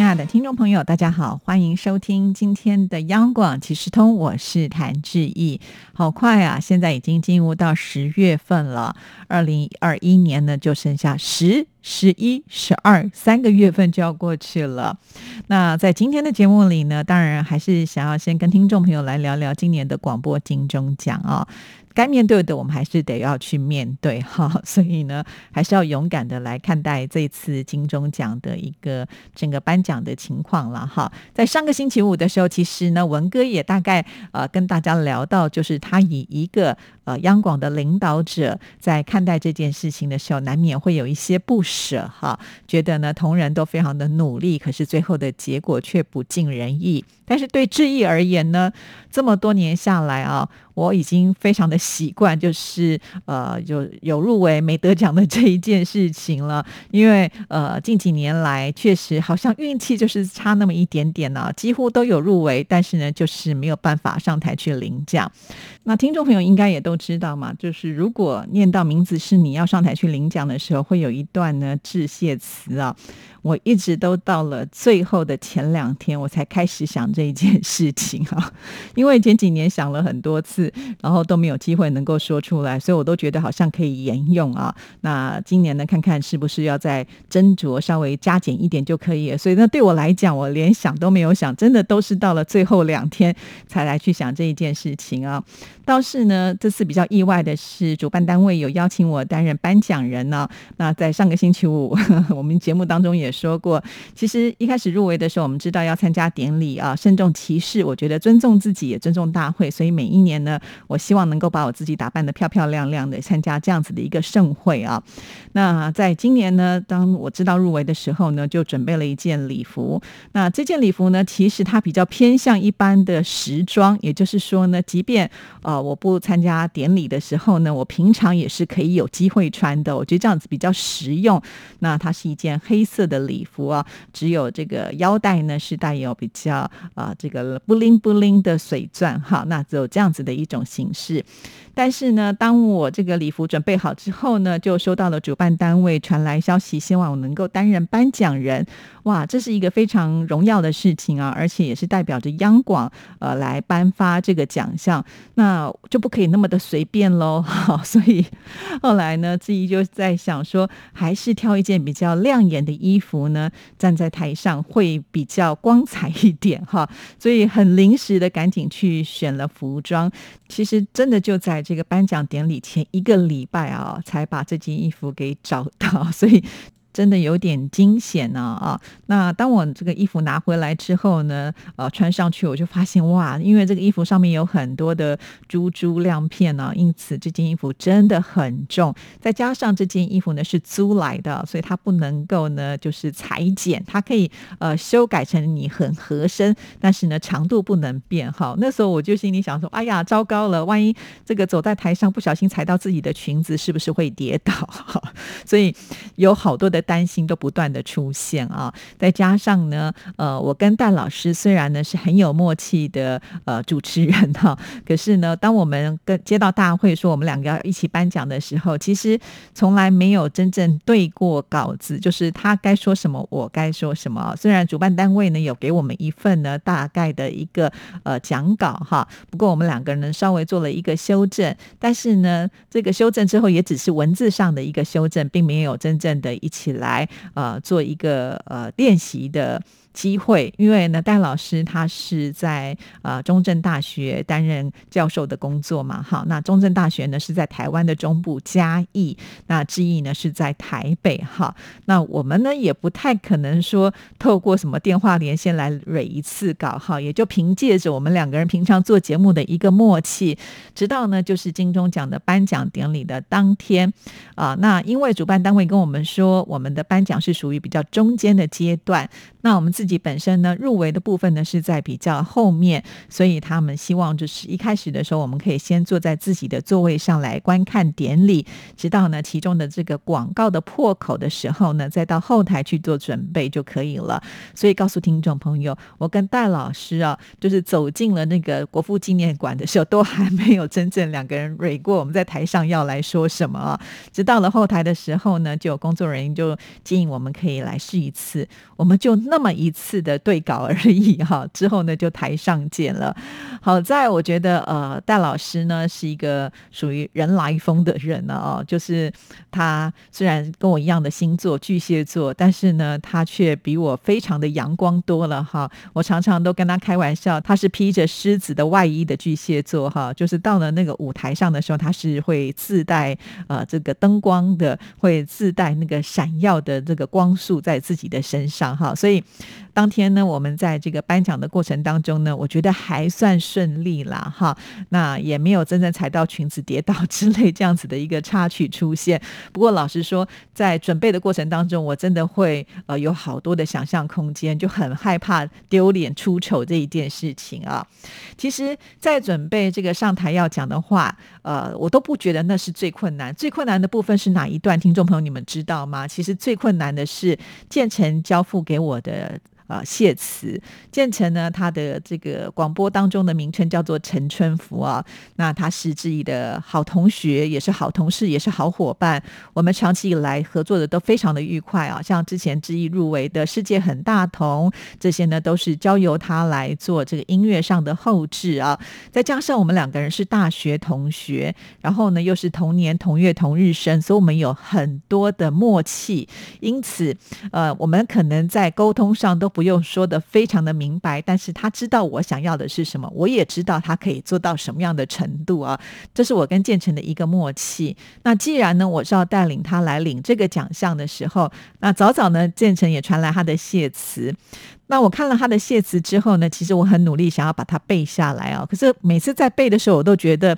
亲爱的听众朋友，大家好，欢迎收听今天的央广即时通，我是谭志毅。好快啊，现在已经进入到十月份了，二零二一年呢就剩下十、十一、十二三个月份就要过去了。那在今天的节目里呢，当然还是想要先跟听众朋友来聊聊今年的广播金钟奖啊。该面对的，我们还是得要去面对哈，所以呢，还是要勇敢的来看待这次金钟奖的一个整个颁奖的情况了哈。在上个星期五的时候，其实呢，文哥也大概呃跟大家聊到，就是他以一个呃央广的领导者在看待这件事情的时候，难免会有一些不舍哈，觉得呢同仁都非常的努力，可是最后的结果却不尽人意。但是对志毅而言呢，这么多年下来啊。我已经非常的习惯，就是呃有有入围没得奖的这一件事情了，因为呃近几年来确实好像运气就是差那么一点点呢，几乎都有入围，但是呢就是没有办法上台去领奖。那听众朋友应该也都知道吗，就是如果念到名字是你要上台去领奖的时候，会有一段呢致谢词啊。我一直都到了最后的前两天，我才开始想这一件事情哈，因为前几年想了很多次，然后都没有机会能够说出来，所以我都觉得好像可以沿用啊。那今年呢，看看是不是要再斟酌稍微加减一点就可以。所以呢，对我来讲，我连想都没有想，真的都是到了最后两天才来去想这一件事情啊。倒是呢，这次比较意外的是，主办单位有邀请我担任颁奖人呢。那在上个星期五，我们节目当中也。说过，其实一开始入围的时候，我们知道要参加典礼啊，慎重其事。我觉得尊重自己，也尊重大会。所以每一年呢，我希望能够把我自己打扮的漂漂亮亮的，参加这样子的一个盛会啊。那在今年呢，当我知道入围的时候呢，就准备了一件礼服。那这件礼服呢，其实它比较偏向一般的时装，也就是说呢，即便呃我不参加典礼的时候呢，我平常也是可以有机会穿的。我觉得这样子比较实用。那它是一件黑色的。礼服啊，只有这个腰带呢是带有比较啊这个布灵布灵的水钻哈，那只有这样子的一种形式。但是呢，当我这个礼服准备好之后呢，就收到了主办单位传来消息，希望我能够担任颁奖人。哇，这是一个非常荣耀的事情啊，而且也是代表着央广呃来颁发这个奖项，那就不可以那么的随便喽。好，所以后来呢，志毅就在想说，还是挑一件比较亮眼的衣服呢，站在台上会比较光彩一点哈。所以很临时的，赶紧去选了服装。其实真的就在这个颁奖典礼前一个礼拜啊，才把这件衣服给找到，所以。真的有点惊险呢啊！那当我这个衣服拿回来之后呢，呃，穿上去我就发现哇，因为这个衣服上面有很多的珠珠亮片呢，因此这件衣服真的很重。再加上这件衣服呢是租来的，所以它不能够呢就是裁剪，它可以呃修改成你很合身，但是呢长度不能变。哈，那时候我就心里想说，哎呀，糟糕了，万一这个走在台上不小心踩到自己的裙子，是不是会跌倒？所以有好多的。担心都不断的出现啊，再加上呢，呃，我跟戴老师虽然呢是很有默契的呃主持人哈，可是呢，当我们跟接到大会说我们两个要一起颁奖的时候，其实从来没有真正对过稿子，就是他该说什么，我该说什么。虽然主办单位呢有给我们一份呢大概的一个呃讲稿哈，不过我们两个人稍微做了一个修正，但是呢，这个修正之后也只是文字上的一个修正，并没有真正的一起。来，呃，做一个呃练习的。机会，因为呢，戴老师他是在呃中正大学担任教授的工作嘛，好，那中正大学呢是在台湾的中部嘉义，那志毅呢是在台北，哈，那我们呢也不太可能说透过什么电话连线来蕊一次稿，哈，也就凭借着我们两个人平常做节目的一个默契，直到呢就是金钟奖的颁奖典礼的当天啊，那因为主办单位跟我们说，我们的颁奖是属于比较中间的阶段，那我们。自己本身呢入围的部分呢是在比较后面，所以他们希望就是一开始的时候，我们可以先坐在自己的座位上来观看典礼，直到呢其中的这个广告的破口的时候呢，再到后台去做准备就可以了。所以告诉听众朋友，我跟戴老师啊，就是走进了那个国父纪念馆的时候，都还没有真正两个人蕊过我们在台上要来说什么啊。直到了后台的时候呢，就有工作人员就建议我们可以来试一次，我们就那么一次的对稿而已哈。之后呢，就台上见了。好在我觉得呃，戴老师呢是一个属于人来疯的人呢哦，就是他虽然跟我一样的星座巨蟹座，但是呢，他却比我非常的阳光多了哈。我常常都跟他开玩笑，他是披着狮子的外衣的巨蟹座哈，就是到了那个舞台上的时候，他是会自带呃这个灯光的，会自带那个闪耀的这个光束在自己的身上哈。所以当天呢，我们在这个颁奖的过程当中呢，我觉得还算顺利啦哈。那也没有真正踩到裙子跌倒 之类这样子的一个插曲出现。不过老实说，在准备的过程当中，我真的会呃有好多的想象空间，就很害怕丢脸出丑这一件事情啊。其实，在准备这个上台要讲的话，呃，我都不觉得那是最困难。最困难的部分是哪一段？听众朋友，你们知道吗？其实最困难的是建成交付给我的。啊，谢词建成呢，他的这个广播当中的名称叫做陈春福啊。那他是志毅的好同学，也是好同事，也是好伙伴。我们长期以来合作的都非常的愉快啊。像之前志毅入围的世界很大同，这些呢都是交由他来做这个音乐上的后置啊。再加上我们两个人是大学同学，然后呢又是同年同月同日生，所以我们有很多的默契。因此，呃，我们可能在沟通上都。不用说的非常的明白，但是他知道我想要的是什么，我也知道他可以做到什么样的程度啊，这是我跟建成的一个默契。那既然呢，我是要带领他来领这个奖项的时候，那早早呢，建成也传来他的谢词。那我看了他的谢词之后呢，其实我很努力想要把它背下来啊，可是每次在背的时候，我都觉得。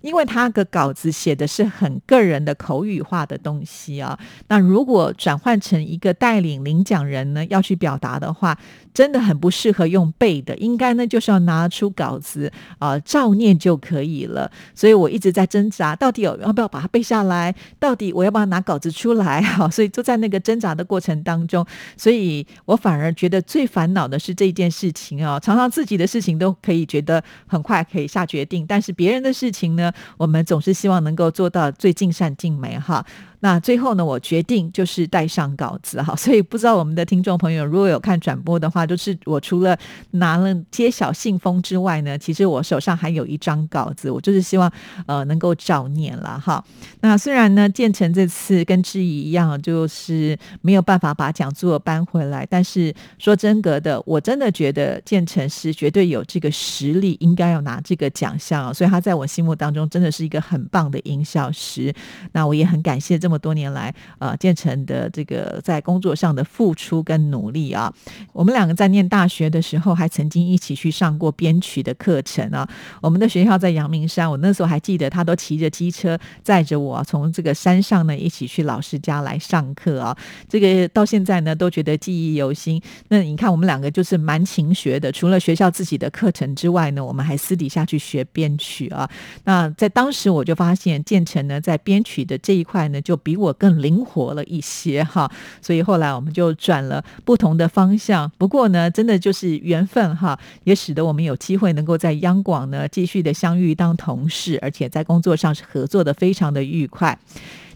因为他的稿子写的是很个人的口语化的东西啊，那如果转换成一个带领领奖人呢要去表达的话。真的很不适合用背的，应该呢就是要拿出稿子啊照念就可以了。所以我一直在挣扎，到底有要不要把它背下来？到底我要不要拿稿子出来？哈，所以就在那个挣扎的过程当中，所以我反而觉得最烦恼的是这件事情啊。常常自己的事情都可以觉得很快可以下决定，但是别人的事情呢，我们总是希望能够做到最尽善尽美哈。那最后呢，我决定就是带上稿子哈，所以不知道我们的听众朋友如果有看转播的话，就是我除了拿了揭晓信封之外呢，其实我手上还有一张稿子，我就是希望呃能够照念了哈。那虽然呢，建成这次跟志怡一样，就是没有办法把讲座搬回来，但是说真格的，我真的觉得建成是绝对有这个实力，应该要拿这个奖项，所以他在我心目当中真的是一个很棒的音效师。那我也很感谢这。这么多年来，呃，建成的这个在工作上的付出跟努力啊，我们两个在念大学的时候，还曾经一起去上过编曲的课程啊。我们的学校在阳明山，我那时候还记得，他都骑着机车载着我从这个山上呢一起去老师家来上课啊。这个到现在呢都觉得记忆犹新。那你看，我们两个就是蛮勤学的，除了学校自己的课程之外呢，我们还私底下去学编曲啊。那在当时我就发现，建成呢在编曲的这一块呢就比我更灵活了一些哈，所以后来我们就转了不同的方向。不过呢，真的就是缘分哈，也使得我们有机会能够在央广呢继续的相遇当同事，而且在工作上是合作的非常的愉快。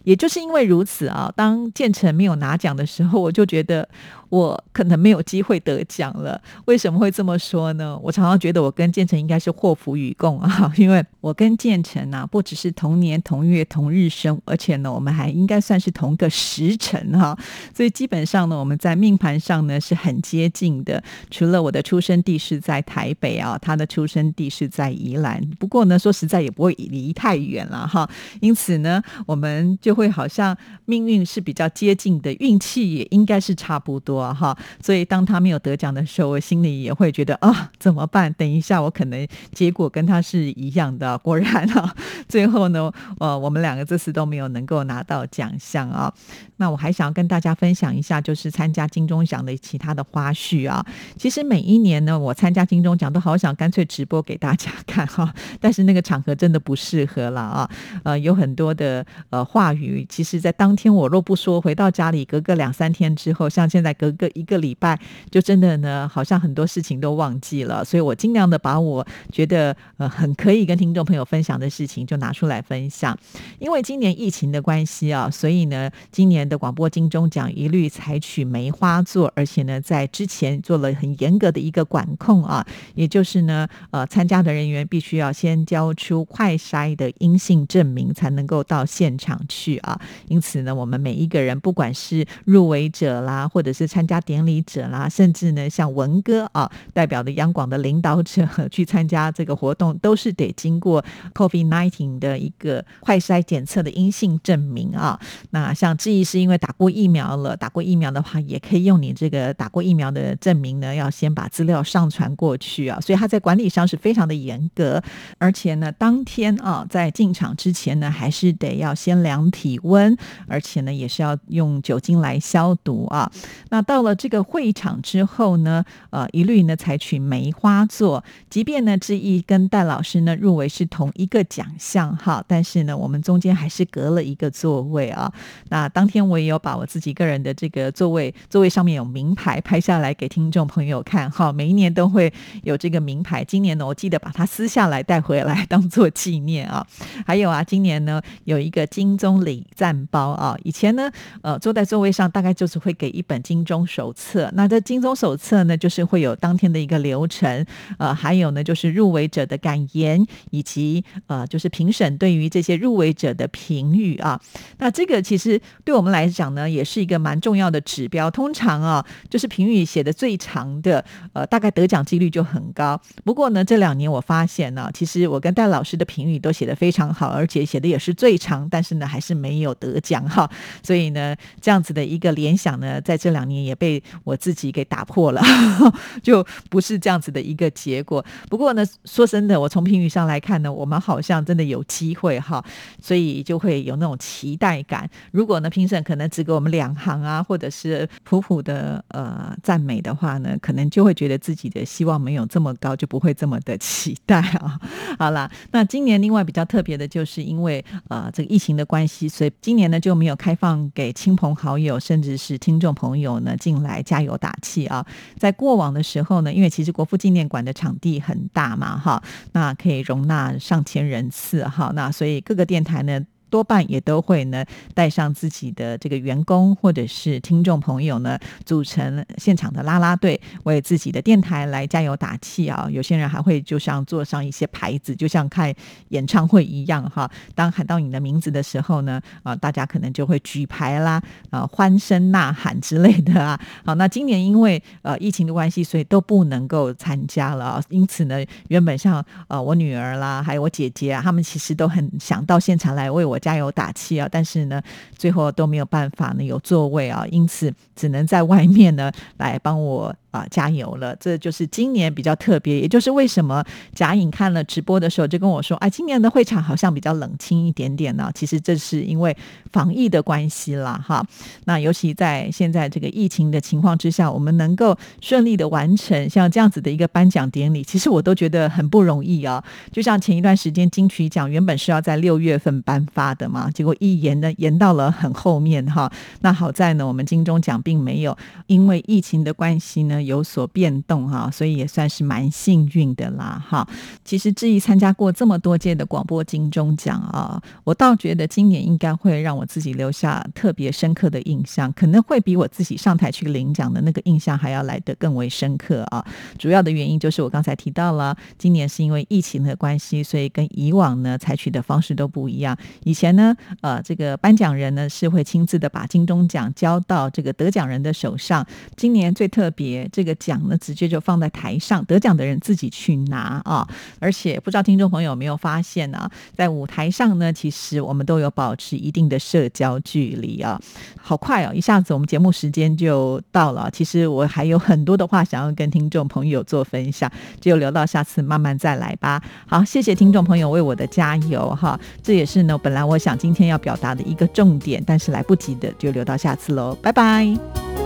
也就是因为如此啊，当建成没有拿奖的时候，我就觉得。我可能没有机会得奖了，为什么会这么说呢？我常常觉得我跟建成应该是祸福与共啊，因为我跟建成啊，不只是同年同月同日生，而且呢，我们还应该算是同个时辰哈，所以基本上呢，我们在命盘上呢是很接近的。除了我的出生地是在台北啊，他的出生地是在宜兰，不过呢，说实在也不会离太远了哈，因此呢，我们就会好像命运是比较接近的，运气也应该是差不多我哈。所以当他没有得奖的时候，我心里也会觉得啊，怎么办？等一下我可能结果跟他是一样的。果然啊，最后呢，呃，我们两个这次都没有能够拿到奖项啊。那我还想跟大家分享一下，就是参加金钟奖的其他的花絮啊。其实每一年呢，我参加金钟奖都好想干脆直播给大家看哈，但是那个场合真的不适合了啊。呃，有很多的呃话语，其实在当天我若不说，回到家里隔个两三天之后，像现在隔个一个礼拜，就真的呢，好像很多事情都忘记了。所以我尽量的把我觉得呃很可以跟听众朋友分享的事情就拿出来分享。因为今年疫情的关系啊，所以呢，今年。的广播金钟奖一律采取梅花座，而且呢，在之前做了很严格的一个管控啊，也就是呢，呃，参加的人员必须要先交出快筛的阴性证明，才能够到现场去啊。因此呢，我们每一个人，不管是入围者啦，或者是参加典礼者啦，甚至呢，像文哥啊，代表的央广的领导者 去参加这个活动，都是得经过 COVID nineteen 的一个快筛检测的阴性证明啊。那像这一。是因为打过疫苗了，打过疫苗的话，也可以用你这个打过疫苗的证明呢。要先把资料上传过去啊，所以他在管理上是非常的严格。而且呢，当天啊，在进场之前呢，还是得要先量体温，而且呢，也是要用酒精来消毒啊。那到了这个会场之后呢，呃，一律呢采取梅花座，即便呢志毅跟戴老师呢入围是同一个奖项哈，但是呢，我们中间还是隔了一个座位啊。那当天。我也有把我自己个人的这个座位，座位上面有名牌拍下来给听众朋友看。哈，每一年都会有这个名牌，今年呢，我记得把它撕下来带回来当做纪念啊。还有啊，今年呢有一个金钟礼赞包啊。以前呢，呃，坐在座位上大概就是会给一本金钟手册。那这金钟手册呢，就是会有当天的一个流程，呃，还有呢就是入围者的感言，以及呃就是评审对于这些入围者的评语啊。那这个其实对我们来讲呢，也是一个蛮重要的指标。通常啊，就是评语写的最长的，呃，大概得奖几率就很高。不过呢，这两年我发现呢，其实我跟戴老师的评语都写得非常好，而且写的也是最长，但是呢，还是没有得奖哈。所以呢，这样子的一个联想呢，在这两年也被我自己给打破了，就不是这样子的一个结果。不过呢，说真的，我从评语上来看呢，我们好像真的有机会哈，所以就会有那种期待感。如果呢，评审可能只给我们两行啊，或者是普普的呃赞美的话呢，可能就会觉得自己的希望没有这么高，就不会这么的期待啊。好啦，那今年另外比较特别的就是因为呃这个疫情的关系，所以今年呢就没有开放给亲朋好友甚至是听众朋友呢进来加油打气啊。在过往的时候呢，因为其实国父纪念馆的场地很大嘛，哈，那可以容纳上千人次哈，那所以各个电台呢。多半也都会呢带上自己的这个员工或者是听众朋友呢，组成现场的啦啦队，为自己的电台来加油打气啊！有些人还会就像做上一些牌子，就像看演唱会一样哈。当喊到你的名字的时候呢，啊，大家可能就会举牌啦，啊，欢声呐喊之类的啊。好，那今年因为呃疫情的关系，所以都不能够参加了。因此呢，原本像呃我女儿啦，还有我姐姐啊，他们其实都很想到现场来为我。加油打气啊！但是呢，最后都没有办法呢有座位啊，因此只能在外面呢来帮我。啊，加油了！这就是今年比较特别，也就是为什么贾颖看了直播的时候就跟我说：“哎，今年的会场好像比较冷清一点点呢。”其实这是因为防疫的关系啦，哈。那尤其在现在这个疫情的情况之下，我们能够顺利的完成像这样子的一个颁奖典礼，其实我都觉得很不容易啊。就像前一段时间金曲奖原本是要在六月份颁发的嘛，结果一延呢延到了很后面哈。那好在呢，我们金钟奖并没有因为疫情的关系呢。有所变动哈，所以也算是蛮幸运的啦哈。其实至于参加过这么多届的广播金钟奖啊，我倒觉得今年应该会让我自己留下特别深刻的印象，可能会比我自己上台去领奖的那个印象还要来得更为深刻啊。主要的原因就是我刚才提到了，今年是因为疫情的关系，所以跟以往呢采取的方式都不一样。以前呢，呃，这个颁奖人呢是会亲自的把金钟奖交到这个得奖人的手上，今年最特别。这个奖呢直接就放在台上，得奖的人自己去拿啊。而且不知道听众朋友有没有发现呢，在舞台上呢，其实我们都有保持一定的社交距离啊。好快哦，一下子我们节目时间就到了。其实我还有很多的话想要跟听众朋友做分享，就留到下次慢慢再来吧。好，谢谢听众朋友为我的加油哈，这也是呢本来我想今天要表达的一个重点，但是来不及的就留到下次喽，拜拜。